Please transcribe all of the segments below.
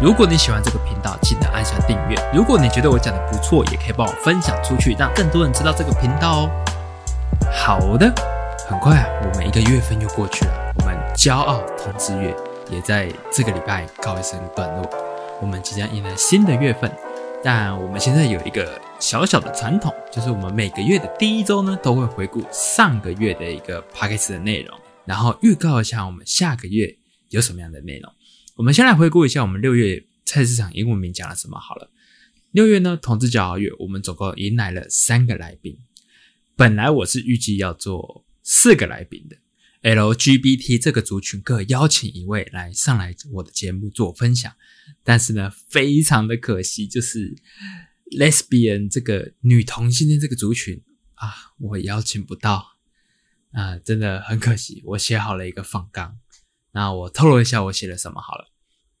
如果你喜欢这个频道，记得按下订阅。如果你觉得我讲的不错，也可以帮我分享出去，让更多人知道这个频道哦。好的，很快啊，我们一个月份又过去了，我们骄傲同志月也在这个礼拜告一声段落。我们即将迎来新的月份，但我们现在有一个小小的传统，就是我们每个月的第一周呢，都会回顾上个月的一个 p a c k a g e 的内容。然后预告一下我们下个月有什么样的内容。我们先来回顾一下我们六月菜市场英文名讲了什么好了。六月呢，同志骄傲月，我们总共迎来了三个来宾。本来我是预计要做四个来宾的，LGBT 这个族群各邀请一位来上来我的节目做分享。但是呢，非常的可惜，就是 Lesbian 这个女同性恋这个族群啊，我邀请不到。啊，真的很可惜，我写好了一个访纲，那我透露一下我写了什么好了。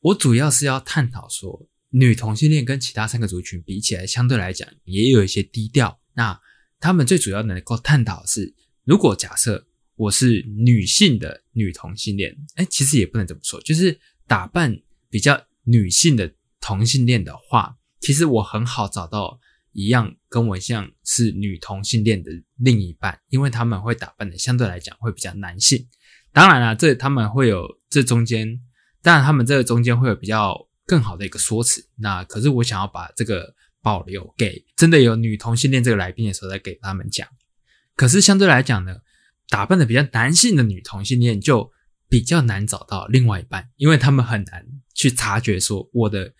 我主要是要探讨说，女同性恋跟其他三个族群比起来，相对来讲也有一些低调。那他们最主要能够探讨是，如果假设我是女性的女同性恋，哎，其实也不能这么说，就是打扮比较女性的同性恋的话，其实我很好找到。一样跟我像是女同性恋的另一半，因为他们会打扮的相对来讲会比较男性。当然了，这他们会有这中间，当然他们这个中间会有比较更好的一个说辞。那可是我想要把这个保留给真的有女同性恋这个来宾的时候再给他们讲。可是相对来讲呢，打扮的比较男性的女同性恋就比较难找到另外一半，因为他们很难去察觉说我的。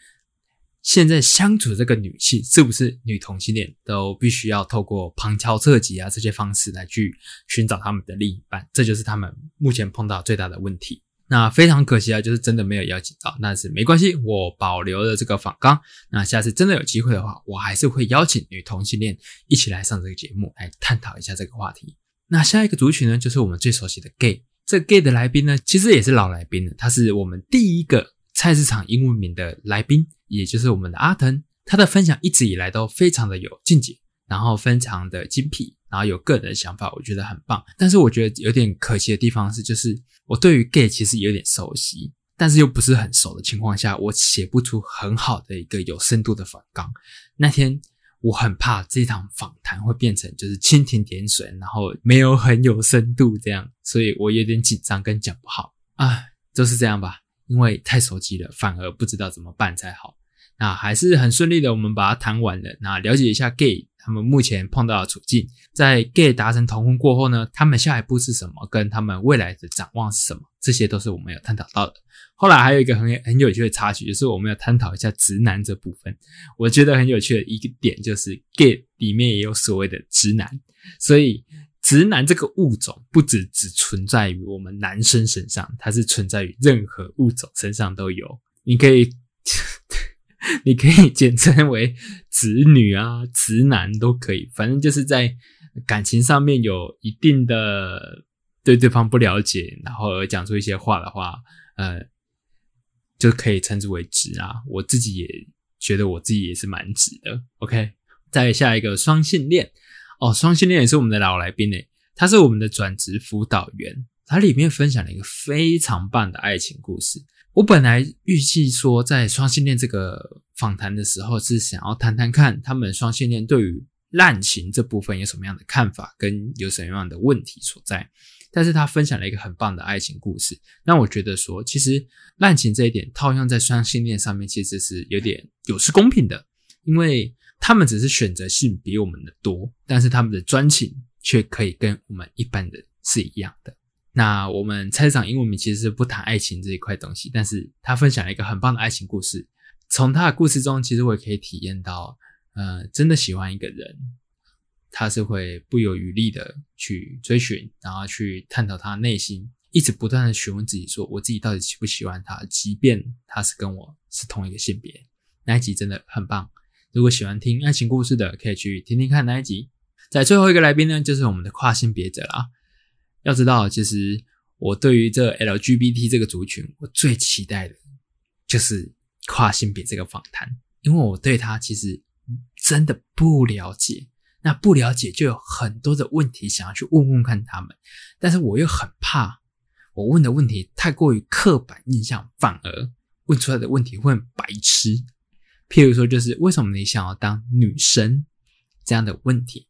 现在相处这个女性是不是女同性恋，都必须要透过旁敲侧击啊这些方式来去寻找他们的另一半，这就是他们目前碰到最大的问题。那非常可惜啊，就是真的没有邀请到，但是没关系，我保留了这个访纲。那下次真的有机会的话，我还是会邀请女同性恋一起来上这个节目，来探讨一下这个话题。那下一个族群呢，就是我们最熟悉的 gay。这 gay 的来宾呢，其实也是老来宾了，他是我们第一个。菜市场英文名的来宾，也就是我们的阿腾，他的分享一直以来都非常的有见解，然后非常的精辟，然后有个人的想法，我觉得很棒。但是我觉得有点可惜的地方是，就是我对于 gay 其实有点熟悉，但是又不是很熟的情况下，我写不出很好的一个有深度的反纲。那天我很怕这场访谈会变成就是蜻蜓点水，然后没有很有深度这样，所以我有点紧张跟讲不好啊，就是这样吧。因为太熟悉了，反而不知道怎么办才好。那还是很顺利的，我们把它谈完了。那了解一下 gay 他们目前碰到的处境，在 gay 达成同婚过后呢，他们下一步是什么？跟他们未来的展望是什么？这些都是我们有探讨到的。后来还有一个很很有趣的插曲，就是我们要探讨一下直男这部分。我觉得很有趣的一个点就是 gay 里面也有所谓的直男，所以。直男这个物种不只只存在于我们男生身上，它是存在于任何物种身上都有。你可以，你可以简称为直女啊、直男都可以，反正就是在感情上面有一定的对对方不了解，然后而讲出一些话的话，呃，就可以称之为直啊。我自己也觉得我自己也是蛮直的。OK，再下一个双性恋。哦，双性恋也是我们的老来宾诶，他是我们的转职辅导员，他里面分享了一个非常棒的爱情故事。我本来预计说，在双性恋这个访谈的时候，是想要谈谈看他们双性恋对于滥情这部分有什么样的看法，跟有什么样的问题所在。但是他分享了一个很棒的爱情故事，让我觉得说，其实滥情这一点套用在双性恋上面，其实是有点有失公平的，因为。他们只是选择性比我们的多，但是他们的专情却可以跟我们一般人是一样的。那我们菜市场英文名其实是不谈爱情这一块东西，但是他分享了一个很棒的爱情故事。从他的故事中，其实我也可以体验到，呃，真的喜欢一个人，他是会不遗余力的去追寻，然后去探讨他内心，一直不断的询问自己，说我自己到底喜不喜欢他，即便他是跟我是同一个性别。那一集真的很棒。如果喜欢听爱情故事的，可以去听听看那一集。在最后一个来宾呢，就是我们的跨性别者啦。要知道，其实我对于这 LGBT 这个族群，我最期待的就是跨性别这个访谈，因为我对他其实真的不了解。那不了解，就有很多的问题想要去问问看他们，但是我又很怕。我问的问题太过于刻板印象，反而问出来的问题会很白痴。譬如说，就是为什么你想要当女生这样的问题，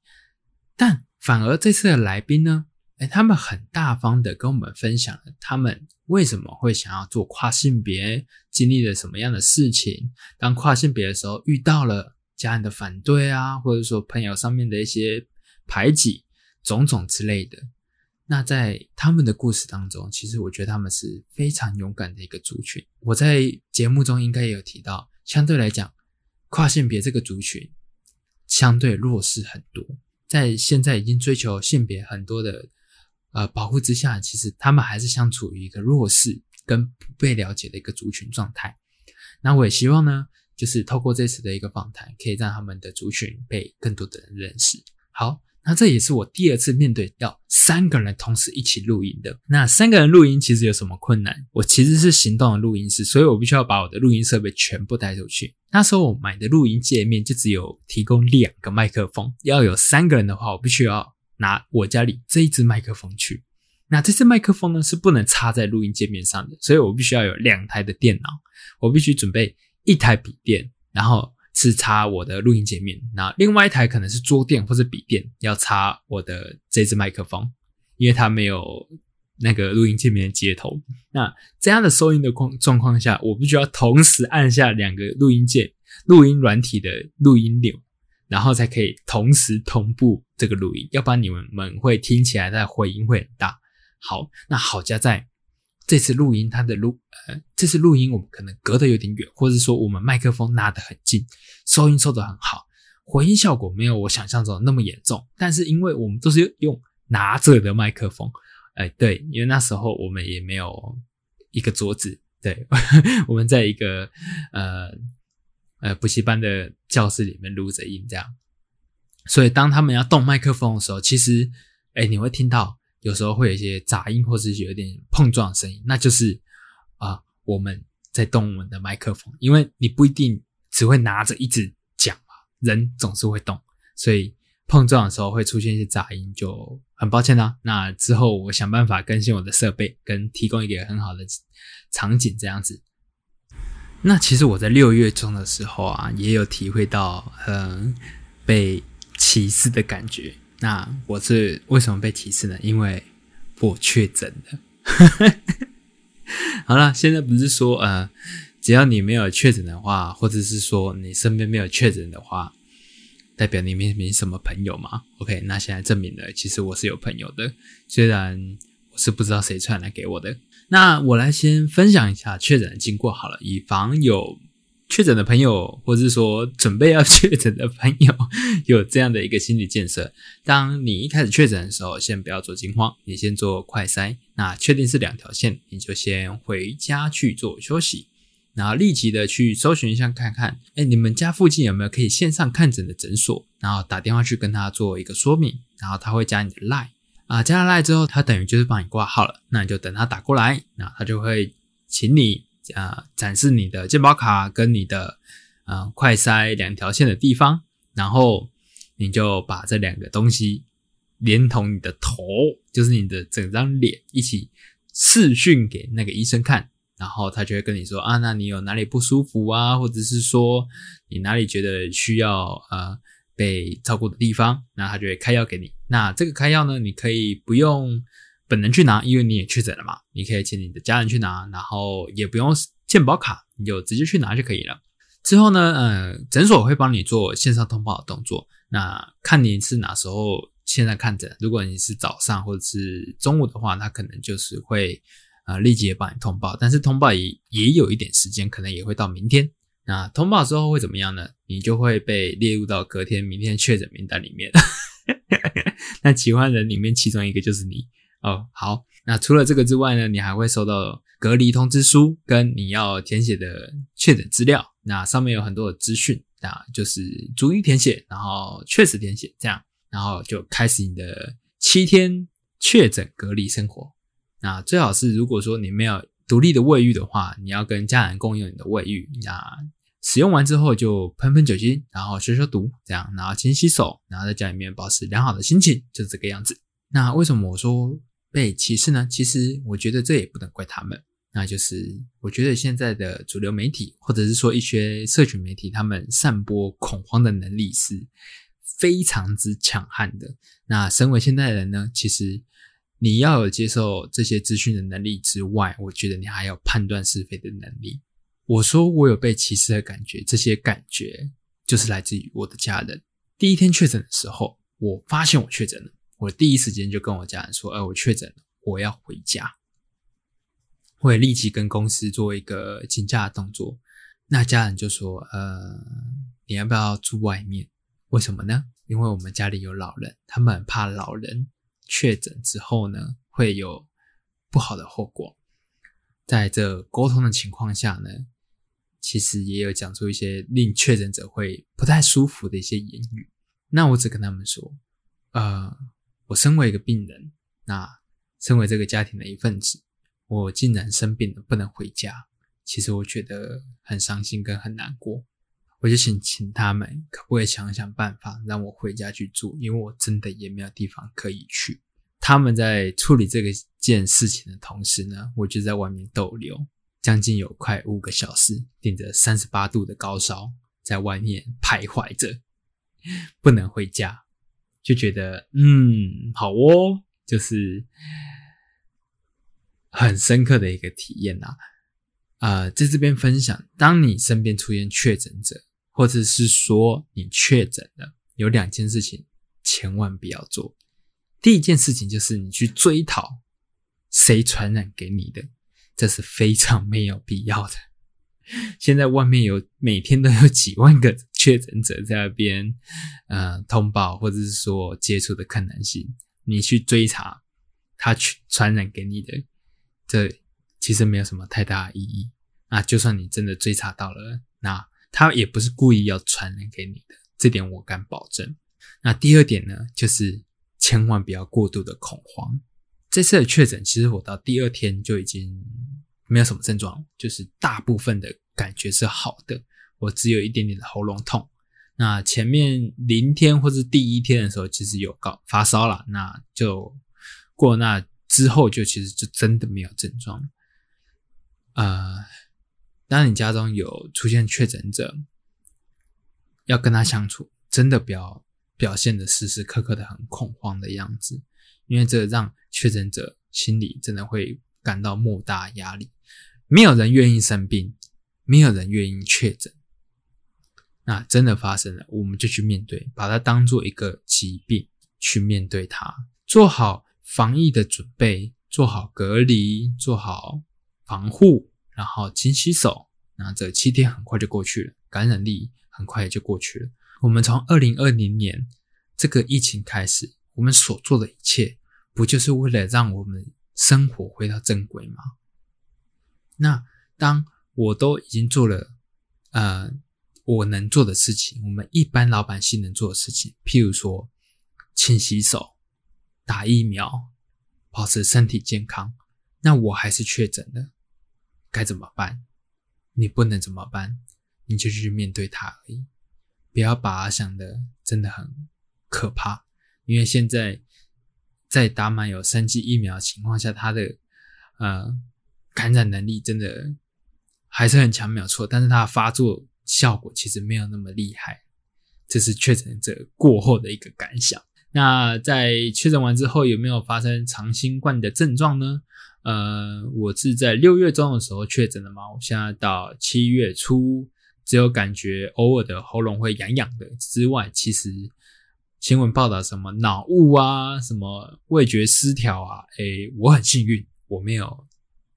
但反而这次的来宾呢？哎，他们很大方的跟我们分享了他们为什么会想要做跨性别，经历了什么样的事情。当跨性别的时候，遇到了家人的反对啊，或者说朋友上面的一些排挤，种种之类的。那在他们的故事当中，其实我觉得他们是非常勇敢的一个族群。我在节目中应该也有提到，相对来讲，跨性别这个族群相对弱势很多，在现在已经追求性别很多的。呃，保护之下，其实他们还是相处于一个弱势跟不被了解的一个族群状态。那我也希望呢，就是透过这次的一个访谈，可以让他们的族群被更多的人认识。好。那这也是我第二次面对要三个人同时一起录音的。那三个人录音其实有什么困难？我其实是行动的录音师，所以我必须要把我的录音设备全部带出去。那时候我买的录音界面就只有提供两个麦克风，要有三个人的话，我必须要拿我家里这一支麦克风去。那这支麦克风呢是不能插在录音界面上的，所以我必须要有两台的电脑，我必须准备一台笔电，然后。是插我的录音界面，那另外一台可能是桌垫或者笔垫，要插我的这支麦克风，因为它没有那个录音界面的接头。那这样的收音的况状况下，我必须要同时按下两个录音键、录音软体的录音钮，然后才可以同时同步这个录音，要不然你们们会听起来的回音会很大。好，那好加在。这次录音，它的录呃，这次录音我们可能隔得有点远，或者说我们麦克风拿得很近，收音收得很好，回音效果没有我想象中那么严重。但是因为我们都是用拿着的麦克风，哎，对，因为那时候我们也没有一个桌子，对，我们在一个呃呃补习班的教室里面录着音，这样，所以当他们要动麦克风的时候，其实哎，你会听到。有时候会有一些杂音，或是有点碰撞声音，那就是啊我们在动我们的麦克风，因为你不一定只会拿着一直讲嘛，人总是会动，所以碰撞的时候会出现一些杂音，就很抱歉啦。那之后我想办法更新我的设备，跟提供一个很好的场景这样子。那其实我在六月中的时候啊，也有体会到嗯被歧视的感觉。那我是为什么被歧视呢？因为我确诊了。好了，现在不是说呃，只要你没有确诊的话，或者是说你身边没有确诊的话，代表你没没什么朋友嘛？OK，那现在证明了，其实我是有朋友的，虽然我是不知道谁传来给我的。那我来先分享一下确诊的经过好了，以防有。确诊的朋友，或是说准备要 确诊的朋友，有这样的一个心理建设：当你一开始确诊的时候，先不要做惊慌，你先做快筛。那确定是两条线，你就先回家去做休息，然后立即的去搜寻一下看看，哎，你们家附近有没有可以线上看诊的诊所？然后打电话去跟他做一个说明，然后他会加你的 line 啊，加了 line 之后，他等于就是帮你挂号了。那你就等他打过来，那他就会请你。啊，展示你的健保卡跟你的啊快筛两条线的地方，然后你就把这两个东西连同你的头，就是你的整张脸一起视讯给那个医生看，然后他就会跟你说啊，那你有哪里不舒服啊，或者是说你哪里觉得需要呃被照顾的地方，那他就会开药给你。那这个开药呢，你可以不用。本人去拿，因为你也确诊了嘛，你可以请你的家人去拿，然后也不用健保卡，你就直接去拿就可以了。之后呢，呃，诊所会帮你做线上通报的动作。那看你是哪时候现在看诊，如果你是早上或者是中午的话，他可能就是会呃立即帮你通报，但是通报也也有一点时间，可能也会到明天。那通报之后会怎么样呢？你就会被列入到隔天明天确诊名单里面。那奇幻人里面其中一个就是你。哦，好。那除了这个之外呢，你还会收到隔离通知书，跟你要填写的确诊资料。那上面有很多的资讯，那就是逐一填写，然后确实填写，这样，然后就开始你的七天确诊隔离生活。那最好是，如果说你没有独立的卫浴的话，你要跟家人共用你的卫浴。那使用完之后就喷喷酒精，然后消消毒，这样，然后勤洗手，然后在家里面保持良好的心情，就这个样子。那为什么我说？被歧视呢？其实我觉得这也不能怪他们。那就是我觉得现在的主流媒体，或者是说一些社群媒体，他们散播恐慌的能力是非常之强悍的。那身为现代人呢，其实你要有接受这些资讯的能力之外，我觉得你还有判断是非的能力。我说我有被歧视的感觉，这些感觉就是来自于我的家人。第一天确诊的时候，我发现我确诊了。我第一时间就跟我家人说：“哎，我确诊了，我要回家。”我也立即跟公司做一个请假的动作。那家人就说：“呃，你要不要住外面？为什么呢？因为我们家里有老人，他们很怕老人确诊之后呢会有不好的后果。在这沟通的情况下呢，其实也有讲出一些令确诊者会不太舒服的一些言语。那我只跟他们说：，呃。”我身为一个病人，那身为这个家庭的一份子，我竟然生病了，不能回家。其实我觉得很伤心跟很难过。我就想请他们可不可以想想办法让我回家去住，因为我真的也没有地方可以去。他们在处理这个件事情的同时呢，我就在外面逗留，将近有快五个小时，顶着三十八度的高烧，在外面徘徊着，不能回家。就觉得嗯好哦，就是很深刻的一个体验呐。啊，在这边分享，当你身边出现确诊者，或者是说你确诊了，有两件事情千万不要做。第一件事情就是你去追讨谁传染给你的，这是非常没有必要的。现在外面有每天都有几万个确诊者在那边，呃，通报或者是说接触的可能性，你去追查他去传染给你的，这其实没有什么太大的意义。那就算你真的追查到了，那他也不是故意要传染给你的，这点我敢保证。那第二点呢，就是千万不要过度的恐慌。这次的确诊，其实我到第二天就已经。没有什么症状，就是大部分的感觉是好的。我只有一点点的喉咙痛。那前面零天或是第一天的时候，其实有高发烧了，那就过那之后就其实就真的没有症状。呃，当你家中有出现确诊者，要跟他相处，真的不要表现的时时刻刻的很恐慌的样子，因为这让确诊者心里真的会感到莫大压力。没有人愿意生病，没有人愿意确诊。那真的发生了，我们就去面对，把它当做一个疾病去面对它，做好防疫的准备，做好隔离，做好防护，然后勤洗手。那这七天很快就过去了，感染力很快就过去了。我们从二零二零年这个疫情开始，我们所做的一切，不就是为了让我们生活回到正轨吗？那当我都已经做了，呃，我能做的事情，我们一般老百姓能做的事情，譬如说，勤洗手、打疫苗、保持身体健康，那我还是确诊了，该怎么办？你不能怎么办？你就去面对它而已，不要把它想的真的很可怕，因为现在在打满有三剂疫苗的情况下，它的呃。感染能力真的还是很强，没有错，但是它发作效果其实没有那么厉害，这是确诊者过后的一个感想。那在确诊完之后，有没有发生长新冠的症状呢？呃，我是在六月中的时候确诊的嘛，我现在到七月初，只有感觉偶尔的喉咙会痒痒的之外，其实新闻报道什么脑雾啊，什么味觉失调啊，诶，我很幸运，我没有。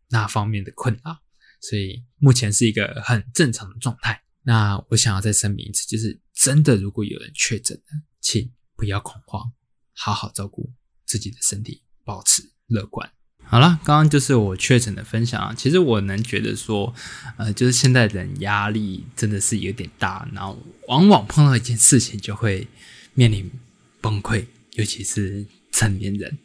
那方面的困扰，所以目前是一个很正常的状态。那我想要再声明一次，就是真的，如果有人确诊了，请不要恐慌，好好照顾自己的身体，保持乐观。好了，刚刚就是我确诊的分享啊。其实我能觉得说，呃，就是现在人压力真的是有点大，然后往往碰到一件事情就会面临崩溃，尤其是成年人。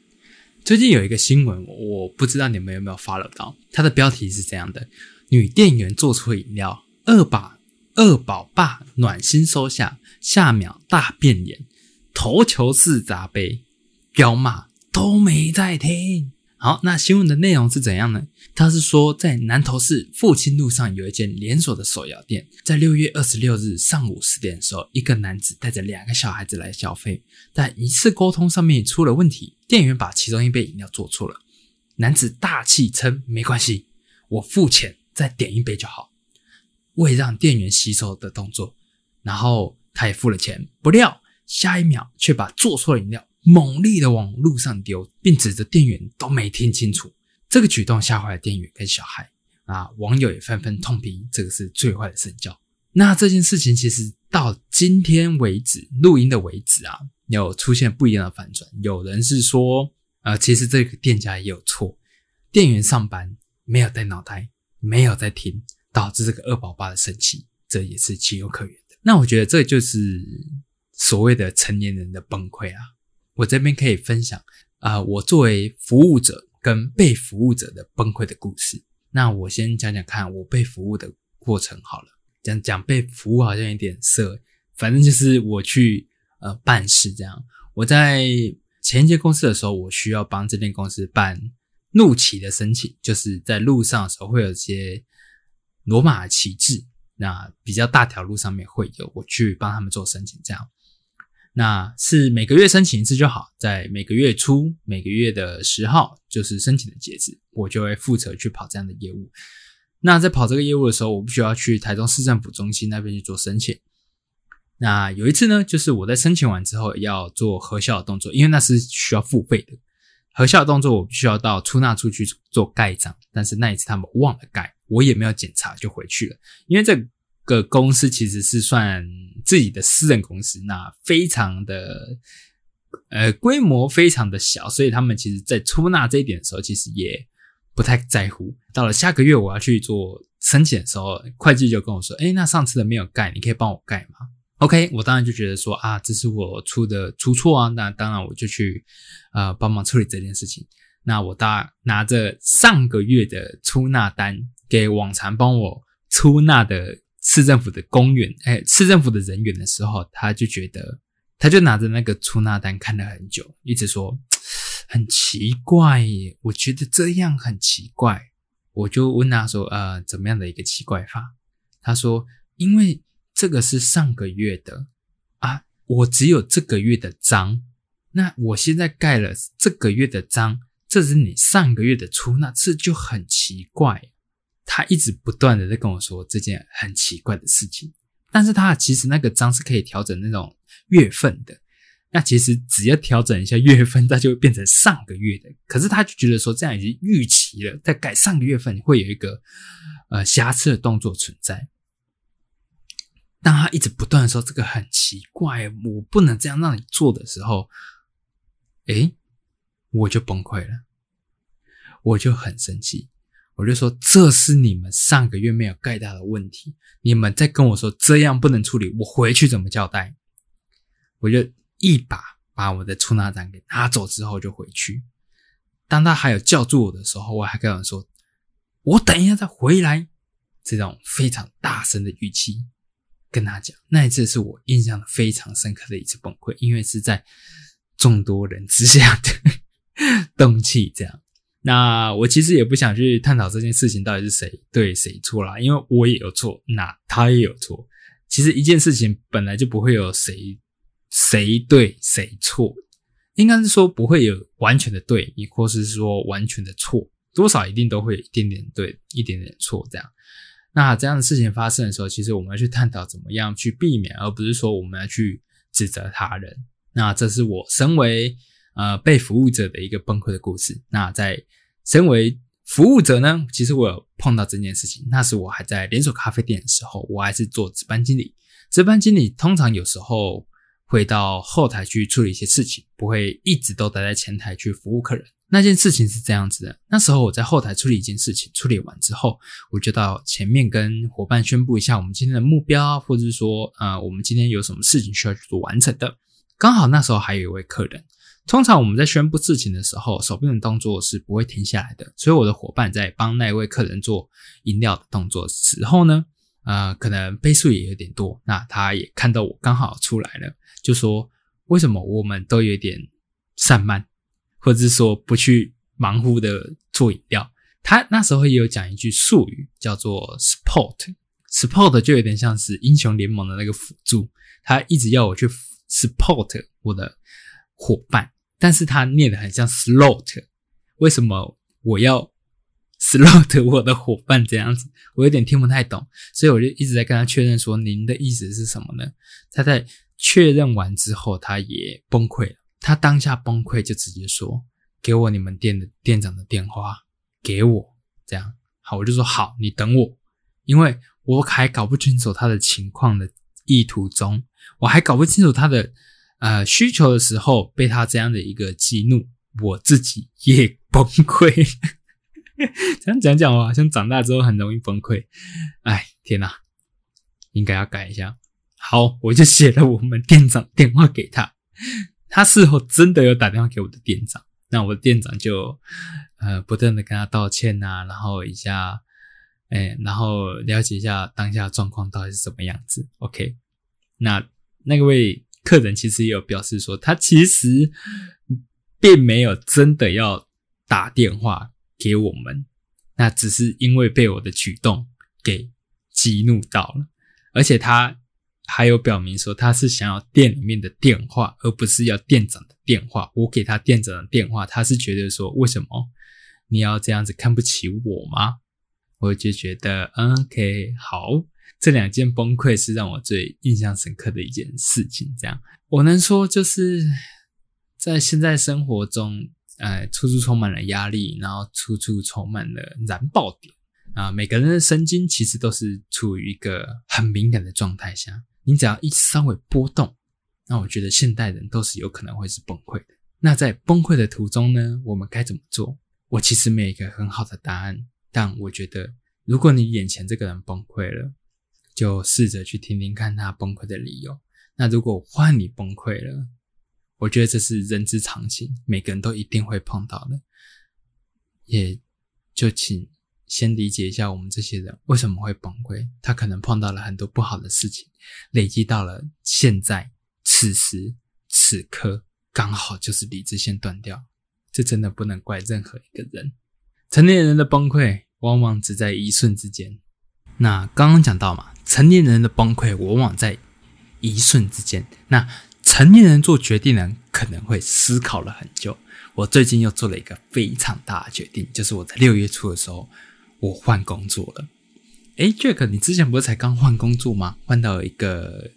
最近有一个新闻，我不知道你们有没有 follow 到。它的标题是这样的：女店员做错饮料，二把二宝爸暖心收下，下秒大变脸，头球式砸杯，彪骂都没在听。好，那新闻的内容是怎样呢？他是说，在南投市复兴路上有一间连锁的手摇店，在六月二十六日上午十点的时候，一个男子带着两个小孩子来消费，但一次沟通上面出了问题，店员把其中一杯饮料做错了。男子大气称没关系，我付钱再点一杯就好，为让店员吸收的动作，然后他也付了钱，不料下一秒却把做错的饮料。猛力的往路上丢，并指着店员都没听清楚。这个举动吓坏了店员跟小孩啊！网友也纷纷痛批这个是最坏的身教。那这件事情其实到今天为止，录音的为止啊，有出现不一样的反转。有人是说，呃，其实这个店家也有错，店员上班没有带脑袋，没有在听，导致这个二宝爸的生气，这也是情有可原的。那我觉得这就是所谓的成年人的崩溃啊！我这边可以分享啊，我作为服务者跟被服务者的崩溃的故事。那我先讲讲看我被服务的过程好了。讲讲被服务好像有点色，反正就是我去呃办事这样。我在前一间公司的时候，我需要帮这间公司办路旗的申请，就是在路上的时候会有一些罗马旗帜，那比较大条路上面会有，我去帮他们做申请这样。那是每个月申请一次就好，在每个月初每个月的十号就是申请的截止，我就会负责去跑这样的业务。那在跑这个业务的时候，我不需要去台中市政府中心那边去做申请。那有一次呢，就是我在申请完之后要做核销的动作，因为那是需要付费的核销的动作，我必须要到出纳处去做盖章。但是那一次他们忘了盖，我也没有检查就回去了，因为这。个公司其实是算自己的私人公司，那非常的呃规模非常的小，所以他们其实在出纳这一点的时候，其实也不太在乎。到了下个月我要去做申请的时候，会计就跟我说：“哎，那上次的没有盖，你可以帮我盖吗？”OK，我当然就觉得说啊，这是我出的出错啊，那当然我就去呃帮忙处理这件事情。那我大拿着上个月的出纳单给往常帮我出纳的。市政府的公员，哎，市政府的人员的时候，他就觉得，他就拿着那个出纳单看了很久，一直说很奇怪耶，我觉得这样很奇怪。我就问他说，呃，怎么样的一个奇怪法？他说，因为这个是上个月的啊，我只有这个月的章，那我现在盖了这个月的章，这是你上个月的出纳，这就很奇怪。他一直不断的在跟我说这件很奇怪的事情，但是他其实那个章是可以调整那种月份的，那其实只要调整一下月份，它就会变成上个月的。可是他就觉得说这样已经预期了，再改上个月份会有一个呃瑕疵的动作存在。当他一直不断说这个很奇怪，我不能这样让你做的时候，诶，我就崩溃了，我就很生气。我就说这是你们上个月没有盖到的问题，你们在跟我说这样不能处理，我回去怎么交代？我就一把把我的出纳单给拿走之后就回去。当他还有叫住我的时候，我还跟他说：“我等一下再回来。”这种非常大声的语气跟他讲。那一次是我印象非常深刻的一次崩溃，因为是在众多人之下的 动气这样。那我其实也不想去探讨这件事情到底是谁对谁错啦，因为我也有错，那他也有错。其实一件事情本来就不会有谁谁对谁错，应该是说不会有完全的对，亦或是说完全的错，多少一定都会有一点点对，一点点错这样。那这样的事情发生的时候，其实我们要去探讨怎么样去避免，而不是说我们要去指责他人。那这是我身为。呃，被服务者的一个崩溃的故事。那在身为服务者呢，其实我有碰到这件事情。那是我还在连锁咖啡店的时候，我还是做值班经理。值班经理通常有时候会到后台去处理一些事情，不会一直都待在前台去服务客人。那件事情是这样子的：那时候我在后台处理一件事情，处理完之后，我就到前面跟伙伴宣布一下我们今天的目标，或者是说，呃，我们今天有什么事情需要去做完成的。刚好那时候还有一位客人。通常我们在宣布事情的时候，手边的动作是不会停下来的。所以我的伙伴在帮那位客人做饮料的动作时候呢，呃，可能倍数也有点多。那他也看到我刚好出来了，就说：“为什么我们都有点散漫，或者是说不去忙乎的做饮料。他那时候也有讲一句术语，叫做 “support”，support 就有点像是英雄联盟的那个辅助。他一直要我去 support 我的伙伴，但是他念的很像 “slot”，为什么我要 slot 我的伙伴这样子？我有点听不太懂，所以我就一直在跟他确认说：“您的意思是什么呢？”他在确认完之后，他也崩溃了。他当下崩溃，就直接说：“给我你们店的店长的电话。”给我这样好，我就说好，你等我，因为我还搞不清楚他的情况的意图中，我还搞不清楚他的呃需求的时候，被他这样的一个激怒，我自己也崩溃。这 样讲讲，我好像长大之后很容易崩溃。哎，天哪，应该要改一下。好，我就写了我们店长 电话给他，他事后真的有打电话给我的店长。那我的店长就，呃，不断的跟他道歉呐，然后一下，哎，然后了解一下当下状况到底是什么样子。OK，那那位客人其实也有表示说，他其实并没有真的要打电话给我们，那只是因为被我的举动给激怒到了，而且他。还有表明说他是想要店里面的电话，而不是要店长的电话。我给他店长的电话，他是觉得说为什么你要这样子看不起我吗？我就觉得，OK，好，这两件崩溃是让我最印象深刻的一件事情。这样，我能说就是在现在生活中，呃，处处充满了压力，然后处处充满了燃爆点啊。每个人的神经其实都是处于一个很敏感的状态下。你只要一稍微波动，那我觉得现代人都是有可能会是崩溃的。那在崩溃的途中呢，我们该怎么做？我其实没有一个很好的答案，但我觉得，如果你眼前这个人崩溃了，就试着去听听看他崩溃的理由。那如果换你崩溃了，我觉得这是人之常情，每个人都一定会碰到的，也就请。先理解一下我们这些人为什么会崩溃，他可能碰到了很多不好的事情，累积到了现在此时此刻，刚好就是理智线断掉。这真的不能怪任何一个人。成年人的崩溃往往只在一瞬之间。那刚刚讲到嘛，成年人的崩溃往往在一瞬之间。那成年人做决定呢，可能会思考了很久。我最近又做了一个非常大的决定，就是我在六月初的时候。我换工作了，哎，Jack，你之前不是才刚换工作吗？换到一个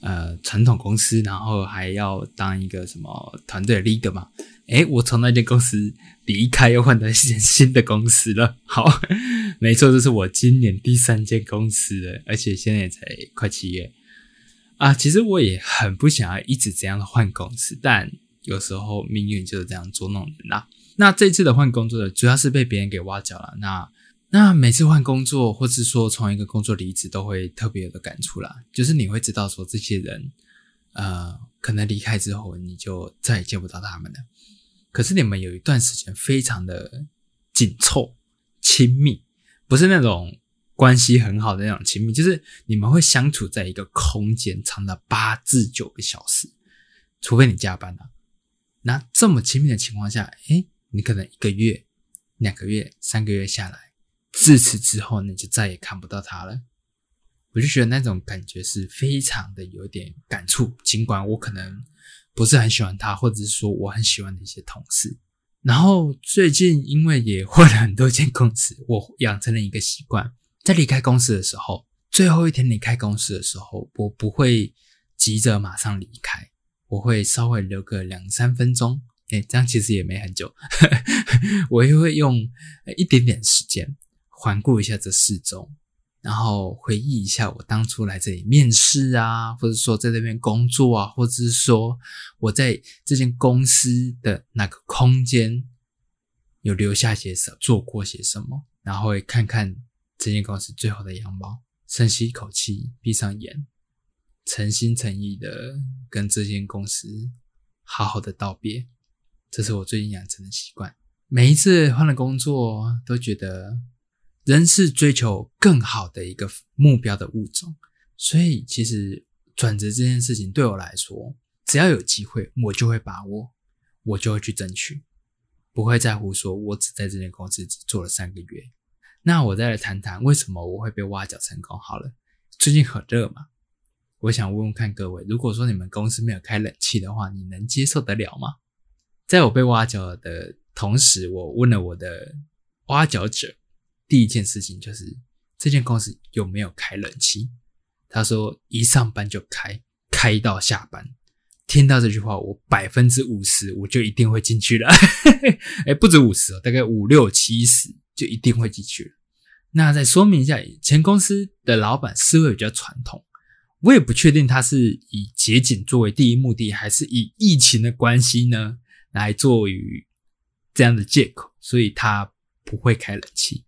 呃传统公司，然后还要当一个什么团队 leader 吗？哎，我从那间公司离开，又换到一间新的公司了。好，没错，这是我今年第三间公司了，而且现在也才快七月啊。其实我也很不想要一直这样的换公司，但有时候命运就是这样捉弄人呐。那这次的换工作的主要是被别人给挖角了，那。那每次换工作，或是说从一个工作离职，都会特别有的感触啦。就是你会知道说，这些人，呃，可能离开之后，你就再也见不到他们了。可是你们有一段时间非常的紧凑、亲密，不是那种关系很好的那种亲密，就是你们会相处在一个空间长达八至九个小时，除非你加班了。那这么亲密的情况下，诶，你可能一个月、两个月、三个月下来。自此之后，你就再也看不到他了。我就觉得那种感觉是非常的有点感触。尽管我可能不是很喜欢他，或者是说我很喜欢的一些同事。然后最近因为也换了很多间公司，我养成了一个习惯，在离开公司的时候，最后一天离开公司的时候，我不会急着马上离开，我会稍微留个两三分钟。哎，这样其实也没很久，我也会用一点点时间。环顾一下这四周，然后回忆一下我当初来这里面试啊，或者说在这边工作啊，或者是说我在这间公司的那个空间有留下些什么，做过些什么，然后会看看这间公司最后的样貌，深吸一口气，闭上眼，诚心诚意的跟这间公司好好的道别。这是我最近养成的习惯。每一次换了工作，都觉得。人是追求更好的一个目标的物种，所以其实转职这件事情对我来说，只要有机会，我就会把握，我就会去争取。不会在乎说我只在这间公司只做了三个月。那我再来谈谈为什么我会被挖角成功好了。最近很热嘛，我想问问看各位，如果说你们公司没有开冷气的话，你能接受得了吗？在我被挖角的同时，我问了我的挖角者，第一件事情就是这间公司有没有开冷气？他说一上班就开，开到下班。听到这句话，我百分之五十我就一定会进去了。哎，不止五十哦，大概五六七十就一定会进去了。那再说明一下，前公司的老板思维比较传统，我也不确定他是以节俭作为第一目的，还是以疫情的关系呢来作于这样的借口，所以他不会开冷气。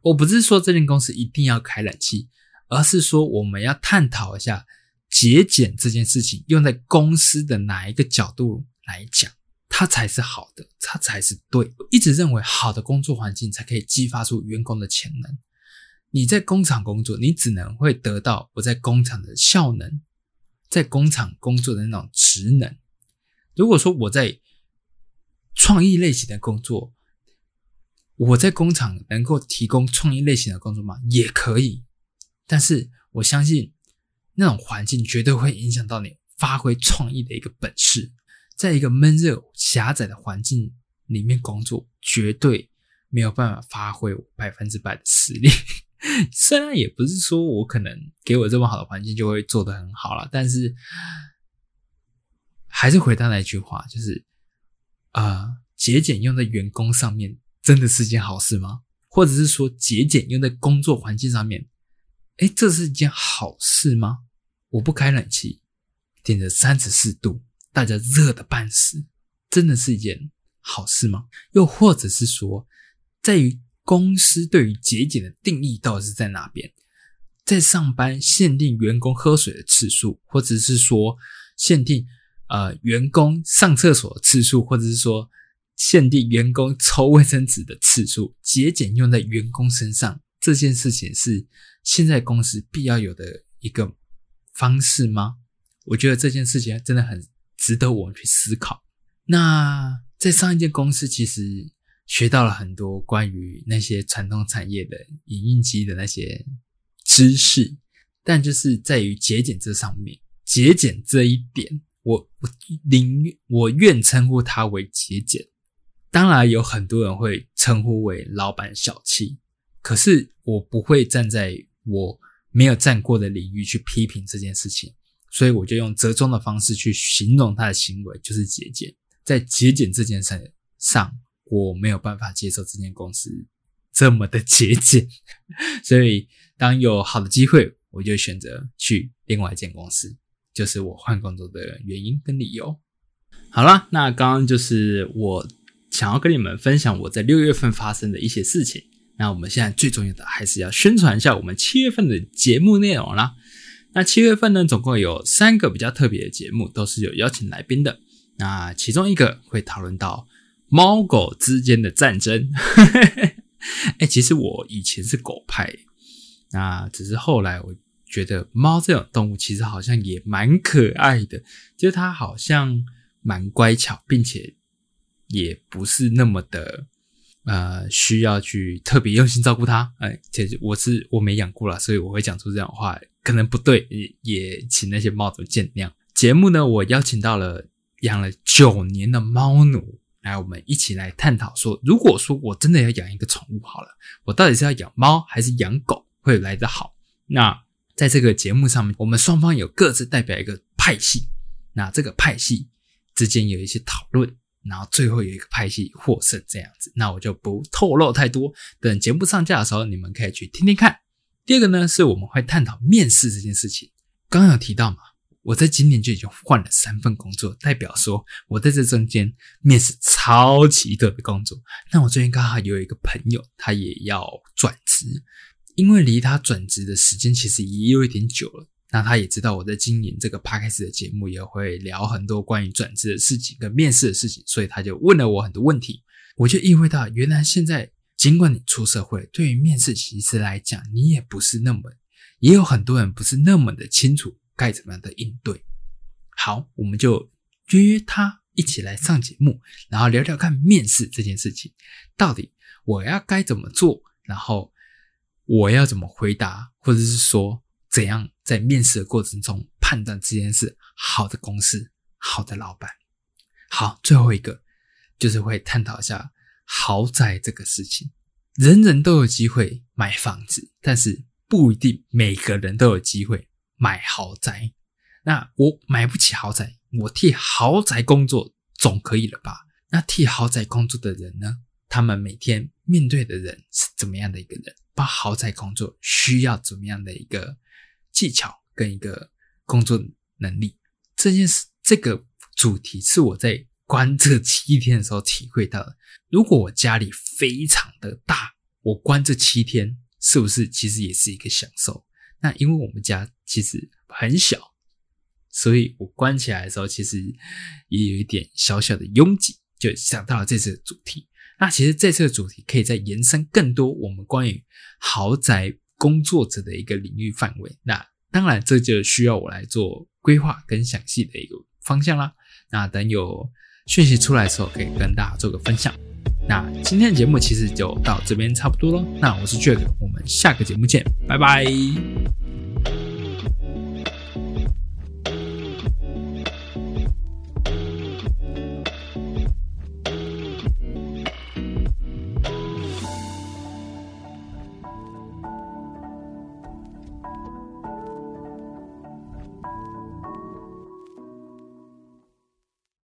我不是说这间公司一定要开冷气，而是说我们要探讨一下节俭这件事情用在公司的哪一个角度来讲。它才是好的，它才是对。一直认为好的工作环境才可以激发出员工的潜能。你在工厂工作，你只能会得到我在工厂的效能，在工厂工作的那种职能。如果说我在创意类型的工作，我在工厂能够提供创意类型的工作吗？也可以，但是我相信那种环境绝对会影响到你发挥创意的一个本事。在一个闷热狭窄的环境里面工作，绝对没有办法发挥百分之百的实力。虽然也不是说我可能给我这么好的环境就会做得很好了，但是还是回到那句话，就是啊，节俭用在员工上面真的是件好事吗？或者是说节俭用在工作环境上面，哎，这是一件好事吗？我不开冷气，点着三十四度。大家热的半死，真的是一件好事吗？又或者是说，在于公司对于节俭的定义到底是在哪边？在上班限定员工喝水的次数，或者是说限定呃员工上厕所次数，或者是说限定员工抽卫生纸的次数，节俭用在员工身上这件事情是现在公司必要有的一个方式吗？我觉得这件事情真的很。值得我们去思考。那在上一间公司，其实学到了很多关于那些传统产业的影印机的那些知识，但就是在于节俭这上面，节俭这一点，我我宁愿我愿称呼它为节俭。当然，有很多人会称呼为老板小气，可是我不会站在我没有站过的领域去批评这件事情。所以我就用折中的方式去形容他的行为，就是节俭。在节俭这件事上，我没有办法接受这间公司这么的节俭。所以，当有好的机会，我就选择去另外一间公司，就是我换工作的原因跟理由。好了，那刚刚就是我想要跟你们分享我在六月份发生的一些事情。那我们现在最重要的还是要宣传一下我们七月份的节目内容啦。那七月份呢，总共有三个比较特别的节目，都是有邀请来宾的。那其中一个会讨论到猫狗之间的战争。哎，其实我以前是狗派，那只是后来我觉得猫这种动物其实好像也蛮可爱的，就是它好像蛮乖巧，并且也不是那么的呃需要去特别用心照顾它。哎，其实我是我没养过了，所以我会讲出这样的话。可能不对，也也请那些猫主见谅。节目呢，我邀请到了养了九年的猫奴来，我们一起来探讨说，如果说我真的要养一个宠物，好了，我到底是要养猫还是养狗会来得好？那在这个节目上面，我们双方有各自代表一个派系，那这个派系之间有一些讨论，然后最后有一个派系获胜这样子。那我就不透露太多，等节目上架的时候，你们可以去听听看。第二个呢，是我们会探讨面试这件事情。刚刚有提到嘛，我在今年就已经换了三份工作，代表说我在这中间面试超级多的工作。那我最近刚好有一个朋友，他也要转职，因为离他转职的时间其实也有一点久了。那他也知道我在经营这个 p 开始的节目也会聊很多关于转职的事情跟面试的事情，所以他就问了我很多问题。我就意味到，原来现在。尽管你出社会，对于面试其实来讲，你也不是那么，也有很多人不是那么的清楚该怎么样的应对。好，我们就约约他一起来上节目，然后聊聊看面试这件事情，到底我要该怎么做，然后我要怎么回答，或者是说怎样在面试的过程中判断这件事好的公司、好的老板。好，最后一个就是会探讨一下豪宅这个事情。人人都有机会买房子，但是不一定每个人都有机会买豪宅。那我买不起豪宅，我替豪宅工作总可以了吧？那替豪宅工作的人呢？他们每天面对的人是怎么样的一个人？把豪宅工作需要怎么样的一个技巧跟一个工作能力？这件事，这个主题是我在。关这七天的时候体会到的，如果我家里非常的大，我关这七天是不是其实也是一个享受？那因为我们家其实很小，所以我关起来的时候其实也有一点小小的拥挤，就想到了这次的主题。那其实这次的主题可以再延伸更多我们关于豪宅工作者的一个领域范围。那当然这就需要我来做规划跟详细的一个方向啦。那等有。讯息出来的时候，可以跟大家做个分享。那今天的节目其实就到这边差不多了。那我是 Jack，我们下个节目见，拜拜。